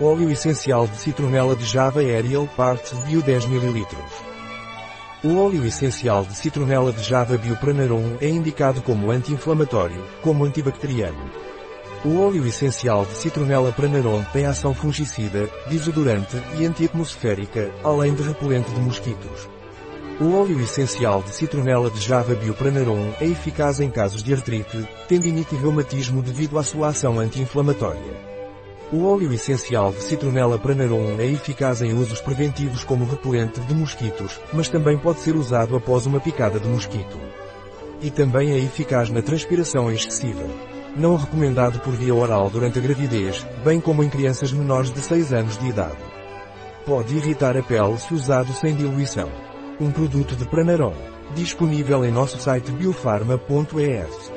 Óleo essencial de citronela de Java Aerial Parts Bio 10 ml. O óleo essencial de citronela de Java Biopranarum é indicado como anti-inflamatório, como antibacteriano. O óleo essencial de citronela pranarum tem ação fungicida, desodorante e antiatmosférica, além de repelente de mosquitos. O óleo essencial de citronela de Java Biopranarum é eficaz em casos de artrite, tendinite e reumatismo devido à sua ação anti-inflamatória. O óleo essencial de citronela pranarum é eficaz em usos preventivos como repelente de mosquitos, mas também pode ser usado após uma picada de mosquito. E também é eficaz na transpiração excessiva. Não recomendado por via oral durante a gravidez, bem como em crianças menores de 6 anos de idade. Pode irritar a pele se usado sem diluição. Um produto de Pranarom. Disponível em nosso site biofarma.es.